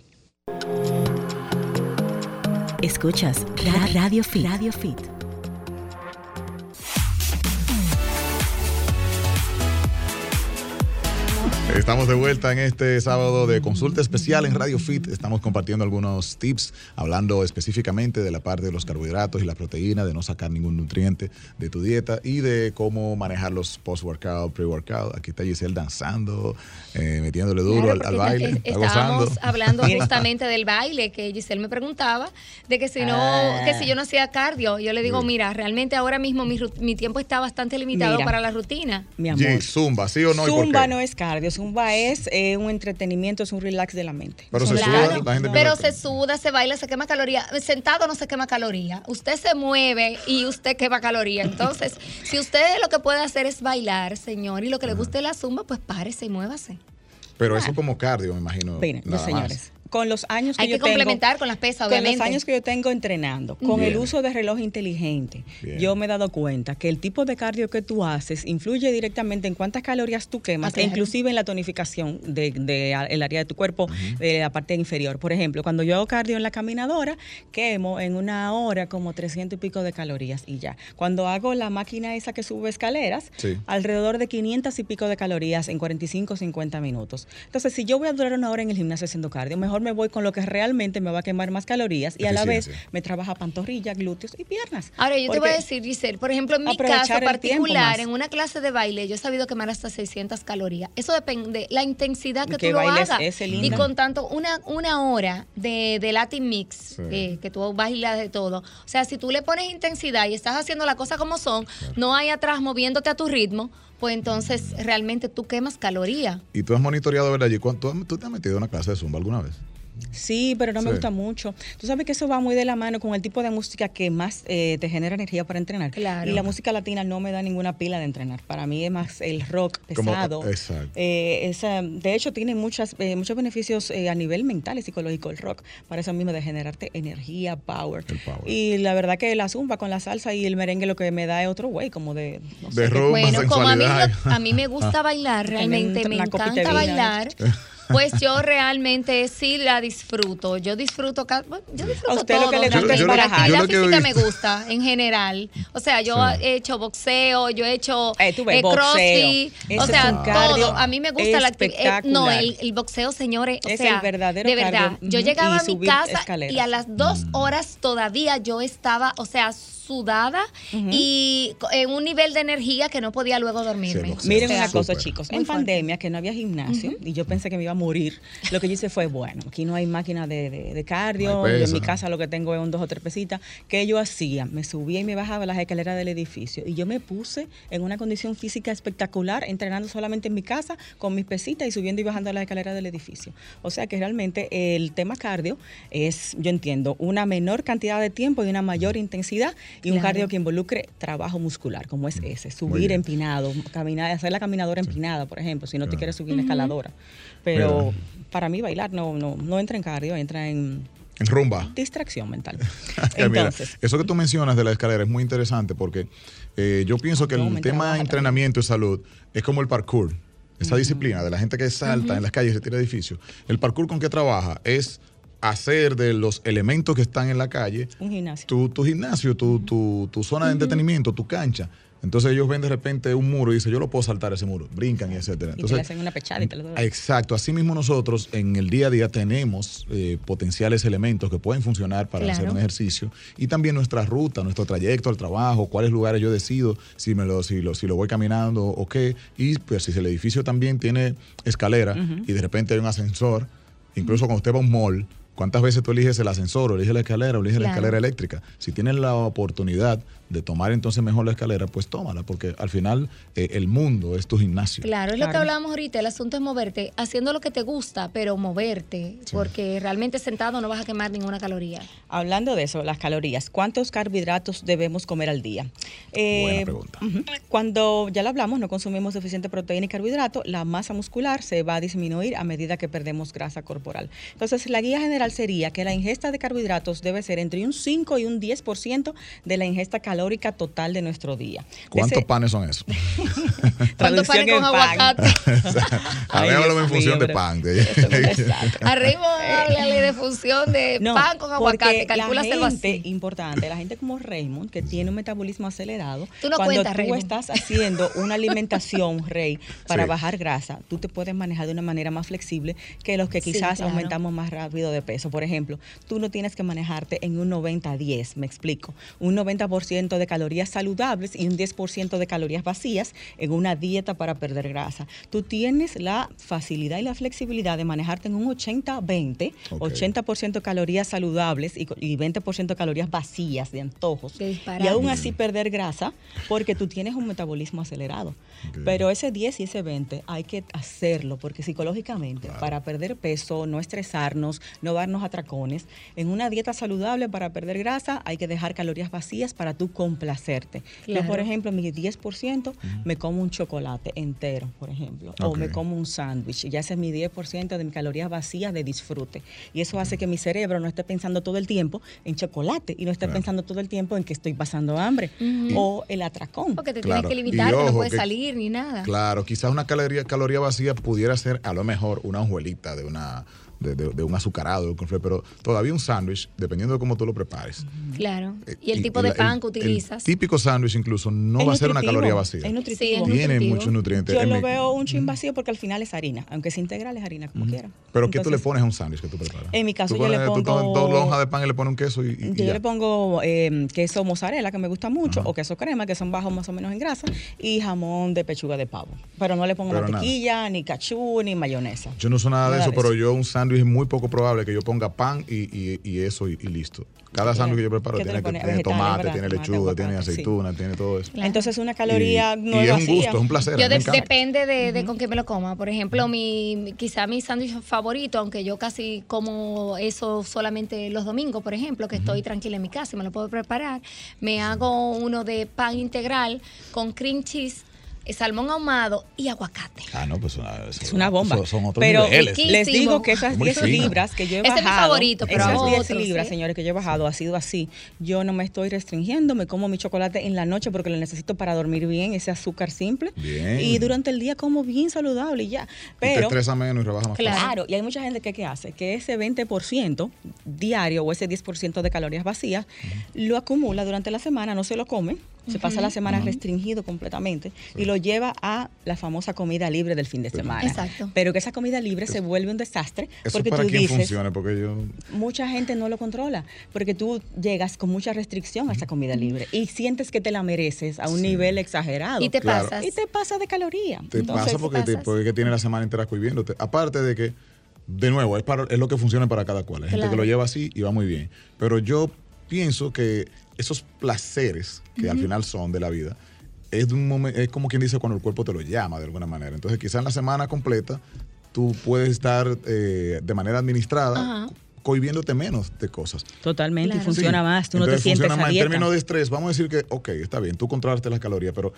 Escuchas Ra- Radio Fit. Radio Fit. Estamos de vuelta en este sábado de consulta especial en Radio Fit. Estamos compartiendo algunos tips, hablando específicamente de la parte de los carbohidratos y la proteína, de no sacar ningún nutriente de tu dieta y de cómo manejar los post-workout, pre-workout. Aquí está Giselle danzando, eh, metiéndole duro Claro, al, baile. es- Está estábamos gozando. hablando justamente del baile que Giselle me preguntaba de que si no Ah. que si yo no hacía cardio yo le digo Sí. mira realmente ahora mismo mi, tiempo está bastante limitado Mira. para la rutina Mi amor. G, Zumba, ¿sí o no? ¿Y por Zumba qué? no es cardio, Zumba es eh, un entretenimiento, es un relax de la mente. Pero se Claro, suda, la gente pero se suda, se baila, se quema calorías. Sentado no se quema calorías. Usted se mueve y usted quema calorías. Entonces, si usted lo que puede hacer es bailar, señor, y lo que le guste la zumba, pues párese y muévase. Pero eso como cardio, me imagino. Miren, más. Con los años que Hay yo que complementar con las pesas, Con los obviamente. años que yo tengo entrenando, con el uso de reloj inteligente, Bien. yo me he dado cuenta que el tipo de cardio que tú haces influye directamente en cuántas calorías tú quemas, Ah, e inclusive en la tonificación del de, el área de tu cuerpo, de la parte inferior. Por ejemplo, cuando yo hago cardio en la caminadora, quemo en una hora como 300 y pico de calorías y ya. Cuando hago la máquina esa que sube escaleras, Sí. alrededor de 500 y pico de calorías en 45 o 50 minutos. Entonces, si yo voy a durar una hora en el gimnasio haciendo cardio, mejor me voy con lo que realmente me va a quemar más calorías y a la vez me trabaja pantorrilla, glúteos y piernas. Ahora, yo te voy a decir, Giselle, por ejemplo, en mi caso particular, en una clase de baile, yo he sabido quemar hasta 600 calorías. Eso depende la intensidad que ¿Qué tú lo hagas. ese, y con tanto, una, una hora de, de Latin Mix, Sí. eh, que tú bailas de todo. O sea, si tú le pones intensidad y estás haciendo las cosas como son, no hay atrás moviéndote a tu ritmo, pues entonces realmente tú quemas calorías. ¿Y tú has monitoreado, verdad? ¿Cuánto- ¿Tú, te has metido en una clase de Zumba alguna vez? Sí, pero no me gusta mucho. Tú sabes que eso va muy de la mano con el tipo de música que más eh, te genera energía para entrenar. Claro. Y la música latina no me da ninguna pila de entrenar. Para mí es más el rock Como- pesado. exacto. Eh, esa- de hecho, tiene muchas, eh, muchos beneficios eh, a nivel mental y psicológico el rock. Para eso mismo de generarte energía, power. El power. Y la verdad que la zumba con la salsa y el merengue lo que me da es otro güey, como de... no De sé, rumba, Bueno, como a mí, a mí me gusta bailar, Porque realmente me encanta bailar. Pues yo realmente sí la disfruto. Yo disfruto, bueno, yo disfruto A usted lo todo. que le gusta es La barajar. Lo física me gusta en general. O sea, yo Sí. he hecho boxeo, yo he hecho Eh, ves, eh, crossfit, o sea, todo. A mí me gusta la actividad. no, espectacular. el, el boxeo, señores, o Es sea, el verdadero de verdad. cardio. Yo Ujú. llegaba a mi casa escaleras. y a las dos horas todavía yo estaba, o sea, sudada y en un nivel de energía que no podía luego dormirme. Sí, Miren sea, una cosa, chicos. Muy En fuerte. pandemia, que no había gimnasio, y yo pensé que me iba a morir, lo que yo hice fue, bueno, aquí no hay máquina de, de- de cardio, No hay y en mi casa lo que tengo es un dos o tres pesitas. ¿Qué yo hacía? Me subía y me bajaba las escaleras del edificio. Y yo me puse en una condición física espectacular, entrenando solamente en mi casa, con mis pesitas y subiendo y bajando las escaleras del edificio. O sea que realmente el tema cardio es, yo entiendo, una menor cantidad de tiempo y una mayor intensidad, y un Claro. cardio que involucre trabajo muscular, como es ese, subir empinado, caminar, hacer la caminadora empinada, por ejemplo, si no te quieres subir una escaladora. Pero Mira. para mí bailar no, no, no entra en cardio, entra en En rumba. distracción mental. Mira, Entonces, eso que tú mencionas de la escalera es muy interesante porque eh, yo pienso que el tema de entrenamiento y salud es como el parkour. Esa disciplina de la gente que salta en las calles y se tira edificios. El parkour con qué trabaja es hacer de los elementos que están en la calle un gimnasio. tu, tu gimnasio, tu, tu, tu zona de entretenimiento, tu cancha. Entonces ellos ven de repente un muro y dicen, yo lo puedo saltar ese muro, brincan y etcétera. y te Entonces, le hacen una pechada y te lo doy. Exacto, así mismo nosotros en el día a día tenemos eh, potenciales elementos que pueden funcionar para Claro. hacer un ejercicio y también nuestra ruta, nuestro trayecto al trabajo, cuáles lugares yo decido, si me lo, si lo, si lo voy caminando o qué, y pues si el edificio también tiene escalera y de repente hay un ascensor, incluso cuando usted va a un mall, ¿cuántas veces tú eliges el ascensor o eliges la escalera o eliges la escalera eléctrica? Si tienes la oportunidad de tomar entonces mejor la escalera, pues tómala, porque al final eh, el mundo es tu gimnasio. Claro, es lo que hablábamos ahorita, el asunto es moverte, haciendo lo que te gusta, pero moverte, porque realmente sentado no vas a quemar ninguna caloría. Hablando de eso, las calorías, ¿cuántos carbohidratos debemos comer al día? Eh, Buena pregunta. Cuando ya lo hablamos, no consumimos suficiente proteína y carbohidrato, la masa muscular se va a disminuir a medida que perdemos grasa corporal. Entonces, la guía general sería que la ingesta de carbohidratos debe ser entre un 5 y un 10% de la ingesta calórica total de nuestro día. ¿Cuántos ese- panes son esos? ¿Cuántos panes con pan. aguacate? A Ay, ver, háblame Dios en función de pan. Arriba, háblale de función de No, pan con aguacate, calcúlaselo la gente, así. importante, la gente como Raymond, que tiene un metabolismo acelerado, Tú no cuando cuentas, tú Raymond. estás haciendo una alimentación, Rey, para Sí. bajar grasa, tú te puedes manejar de una manera más flexible que los que Sí, quizás claro. aumentamos más rápido de peso. Por ejemplo, tú no tienes que manejarte en un 90-10, me explico. Un 90% de calorías saludables y un 10% de calorías vacías en una dieta para perder grasa. Tú tienes la facilidad y la flexibilidad de manejarte en un 80-20, Ok. 80% calorías saludables y, co- y 20% calorías vacías de antojos. Y aún así perder grasa porque tú tienes un metabolismo acelerado. Pero ese 10 y ese 20 hay que hacerlo porque psicológicamente para perder peso, no estresarnos, no darnos atracones, en una dieta saludable para perder grasa hay que dejar calorías vacías para tú complacerte. Claro. Yo, por ejemplo, mi 10% me como un chocolate entero, por ejemplo, o me como un sándwich. Ya ese es mi 10% de mis calorías vacías de disfrute. Y eso hace que mi cerebro no esté pensando todo el tiempo en chocolate y no esté Claro. pensando todo el tiempo en que estoy pasando hambre o el atracón. Porque te Claro. tienes que limitar, que no ojo, puedes que- salir ni nada. Claro, quizás una caloría, caloría vacía pudiera ser a lo mejor una hojuelita de una de, de- de un azucarado, de un cornflake, pero todavía un sándwich, dependiendo de cómo tú lo prepares. Claro. eh, Y el tipo de pan que el utilizas. típico sándwich incluso no Es va a ser una caloría vacía. Es nutritivo. Sí, es Tiene muchos nutrientes. Yo En lo mi- veo un chin vacío porque al final es harina, aunque sea integral es harina como quiera. Pero ¿qué tú le Entonces, pones a un sándwich que tú preparas? En mi caso Tú yo le pones- tú pongo- tomas dos lonjas de pan y le pones un queso y, y- y Yo ya. le pongo eh, queso mozzarella, que me gusta mucho, o queso crema, que son bajos más o menos en grasa, y jamón de pechuga de pavo. Pero no le pongo Pero nada. mantequilla, ni cachú, ni mayonesa. Yo no sé nada de eso, de pero eso. yo un sándwich es muy poco probable que yo ponga pan y, y- y eso y, y listo. Cada sándwich que yo preparo ¿Qué tú tiene, que, tiene tomate, ¿verdad? tiene Tomate, lechuga, tiene sí. aceituna, tiene todo eso. Entonces una caloría y, no y es un gusto, es un placer. Yo de- depende de, de con qué me lo coma. Por ejemplo, mi quizá mi sándwich favorito, aunque yo casi como eso solamente los domingos, por ejemplo, que estoy tranquila en mi casa y me lo puedo preparar, me hago uno de pan integral con cream cheese, salmón ahumado y aguacate. Ah, no, pues una- Es una bomba. eso Son otros pero niveles. Riquísimo. les digo que esas Muy 10 fino. libras que yo he Ese es mi bajado, favorito, pero esas hago 10 otros, libras, ¿eh? señores, que yo he bajado, ha sido así. Yo no me estoy restringiendo, me como mi chocolate en la noche porque lo necesito para dormir bien, ese azúcar simple. Bien. Y durante el día como bien saludable y ya. Y te Pero estresa menos y rebaja más Claro. fácil. Claro, y hay mucha gente que, ¿qué hace? Que ese 20% diario o ese 10% de calorías vacías lo acumula durante la semana, no se lo come Se pasa la semana restringido completamente y lo lleva a la famosa comida libre del fin de semana. Exacto. Pero que esa comida libre se vuelve un desastre Eso porque para tú quién dices, funcione, porque yo... mucha gente no lo controla, porque tú llegas con mucha restricción a esa comida libre y sientes que te la mereces a un nivel exagerado. Y te Claro. pasas. Y te pasa de caloría. Te Entonces, pasa porque, te, porque tiene la semana entera cohibiéndote. Aparte de que, de nuevo, es, para, es lo que funciona para cada cual. Hay gente que lo lleva así y va muy bien. Pero yo pienso que esos placeres que al final son de la vida, es, de un momen- es como quien dice cuando el cuerpo te lo llama de alguna manera. Entonces, quizás en la semana completa tú puedes estar eh, de manera administrada cohibiéndote menos de cosas. Totalmente, y funciona Sí. más, tú no te sientes a más. En términos de estrés, vamos a decir que, ok, está bien, tú controlaste las calorías, pero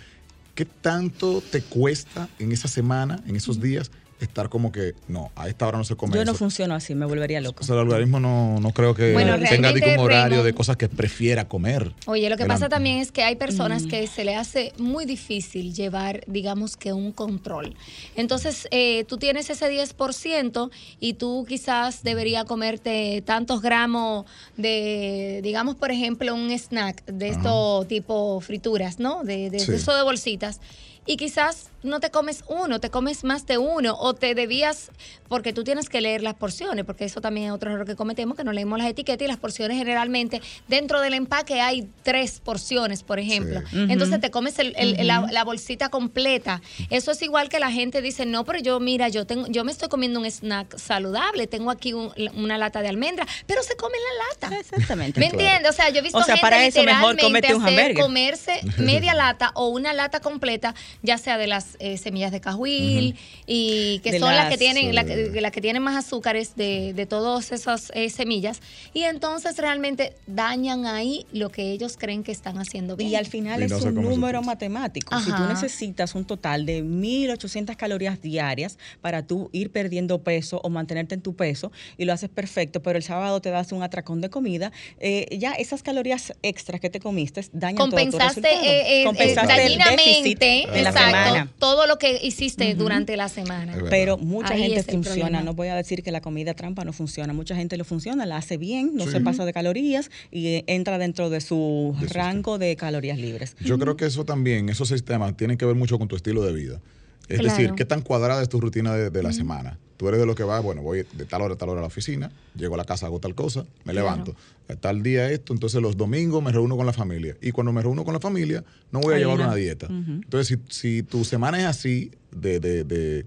¿qué tanto te cuesta en esa semana, en esos días, estar como que, no, a esta hora no se come Yo no eso? funciono así, me volvería loco. O sea, el organismo no, no creo que Bueno, tenga un horario Raymond- de cosas que prefiera comer. Oye, lo que pasa también es que hay personas Mm. que se le hace muy difícil llevar, digamos que un control. Entonces, eh, tú tienes ese 10% y tú quizás deberías comerte tantos gramos de, digamos, por ejemplo, un snack de esto tipo frituras, ¿no? De, de, Sí. de eso de bolsitas. Y quizás no te comes uno, te comes más de uno o te debías, porque tú tienes que leer las porciones, porque eso también es otro error que cometemos, que no leemos las etiquetas y las porciones generalmente, dentro del empaque hay tres porciones, por ejemplo. Sí. Entonces te comes el- el- la, la bolsita completa. Eso es igual que la gente dice, no, pero yo, mira, yo tengo, yo me estoy comiendo un snack saludable, tengo aquí un- una lata de almendra, pero se come la lata. Exactamente. ¿Me entiendes? O sea, yo he visto O sea, gente para eso mejor literalmente cómete un hacer comerse media lata o una lata completa, ya sea de las eh, semillas de cajuil y que De son las, que tienen la que- las que tienen más azúcares de, de todas esas eh, semillas y entonces realmente dañan ahí lo que ellos creen que están haciendo bien. Y al final Y es no un número matemático. Si tú necesitas un total de 1.800 calorías diarias para tú ir perdiendo peso o mantenerte en tu peso, y lo haces perfecto, pero el sábado te das un atracón de comida, eh, ya esas calorías extras que te comiste dañan compensaste todo tu resultado. eh, eh, Compensaste eh, el déficit dañinamente de la exacto, semana. Todo lo que hiciste durante la semana. Pero mucha Ahí gente funciona, problema. no voy a decir que la comida trampa no funciona, mucha gente lo funciona, la hace bien, no Sí. se pasa de calorías y eh, entra dentro de su De rango de calorías libres. Yo creo que eso también, esos sistemas tienen que ver mucho con tu estilo de vida. Es Claro. decir, qué tan cuadrada es tu rutina de, de la semana. Tú eres de lo que va, bueno, voy de tal hora a tal hora a la oficina, llego a la casa, hago tal cosa, me levanto. Tal día esto, entonces los domingos me reúno con la familia. Y cuando me reúno con la familia, no voy a llevar una- una dieta. Entonces, si, si tu semana es así, de, de, de-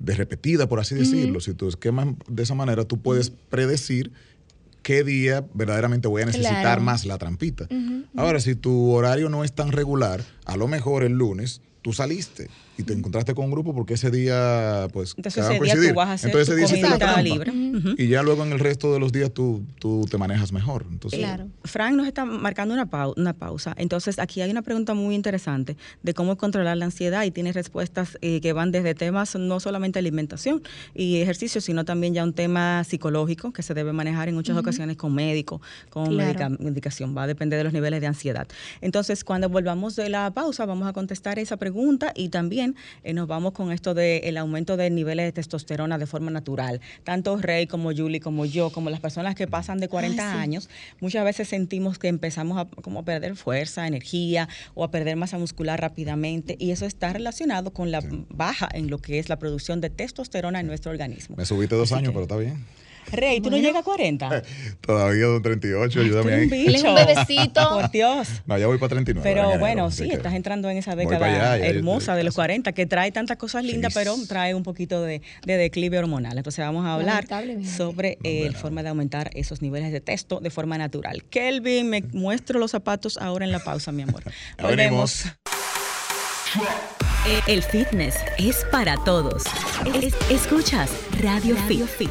de repetida, por así decirlo, si tu esquema es de esa manera, tú puedes predecir qué día verdaderamente voy a necesitar Claro. más la trampita. Ahora, si tu horario no es tan regular, a lo mejor el lunes tú saliste y te encontraste con un grupo porque ese día, pues, Entonces ese día coincidir. tú vas a hacer Entonces tu ese día libre. Y ya luego en el resto de los días tú, tú te manejas mejor. Entonces, Claro. Frank nos está marcando una, pau- una pausa. Entonces, aquí hay una pregunta muy interesante de cómo controlar la ansiedad y tiene respuestas eh, que van desde temas no solamente alimentación y ejercicio, sino también ya un tema psicológico que se debe manejar en muchas ocasiones con médico, con Claro. medica- medicación. Va a depender de los niveles de ansiedad. Entonces, cuando volvamos de la pausa, vamos a contestar esa pregunta y también eh, nos vamos con esto del aumento de niveles de testosterona de forma natural. Tanto Rey como Julie, como yo, como las personas que pasan de 40 sí. años, muchas veces sentimos que empezamos a como a perder fuerza, energía o a perder masa muscular rápidamente y eso está relacionado con la baja en lo que es la producción de testosterona en nuestro organismo. me subiste dos Así años, que- pero está bien. Rey, ¿tú no llegas a 40? Todavía don 38, Ay, tú ayúdame ahí. Él es un bicho. bebecito. Por Dios. No, ya voy para 39. Pero enero, bueno, sí, que- estás entrando en esa década allá, ya hermosa de los casi. 40 que trae tantas cosas lindas, Sí. pero trae un poquito de, de declive hormonal. Entonces vamos a hablar sobre eh, la forma de aumentar esos niveles de testo de forma natural. Kelvin, me muestro los zapatos ahora en la pausa, mi amor. Venimos. El fitness es para todos. Es- escuchas Radio, Fit.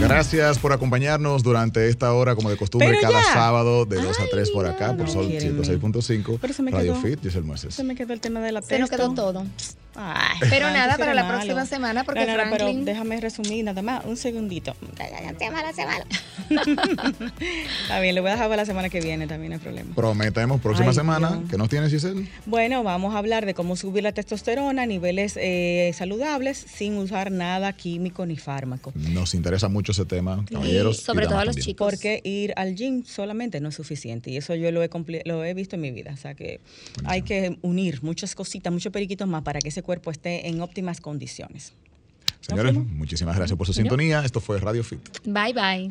Gracias por acompañarnos durante esta hora, como de costumbre, Pero cada ya. sábado de 2 a Ay, 3 por acá, por no. Sol Quieren- 106.5, Pero se me Radio quedó- Fit, Giselle Mueces. Se me quedó el tema de la Se nos quedó todo. Ay, Pero nada, para la malo. próxima semana, porque No, Franklin- pero déjame resumir nada más, un segundito. Malo. Está bien, le voy a dejar para la semana que viene, también no hay problema. Prometemos próxima Ay, semana. Dios. ¿Qué nos tienes, Giselle? Bueno, vamos a hablar de cómo subir la testosterona a niveles eh, saludables sin usar nada químico ni fármaco. Nos interesa mucho ese tema, caballeros. y sobre todo damas a los también. chicos. Porque ir al gym solamente no es suficiente y eso yo lo he, lo he visto en mi vida. O sea que hay que unir muchas cositas, muchos periquitos más para que ese cuerpo esté en óptimas condiciones. Señores, muchísimas gracias por su sintonía. Esto fue Radio Fit. Bye, bye.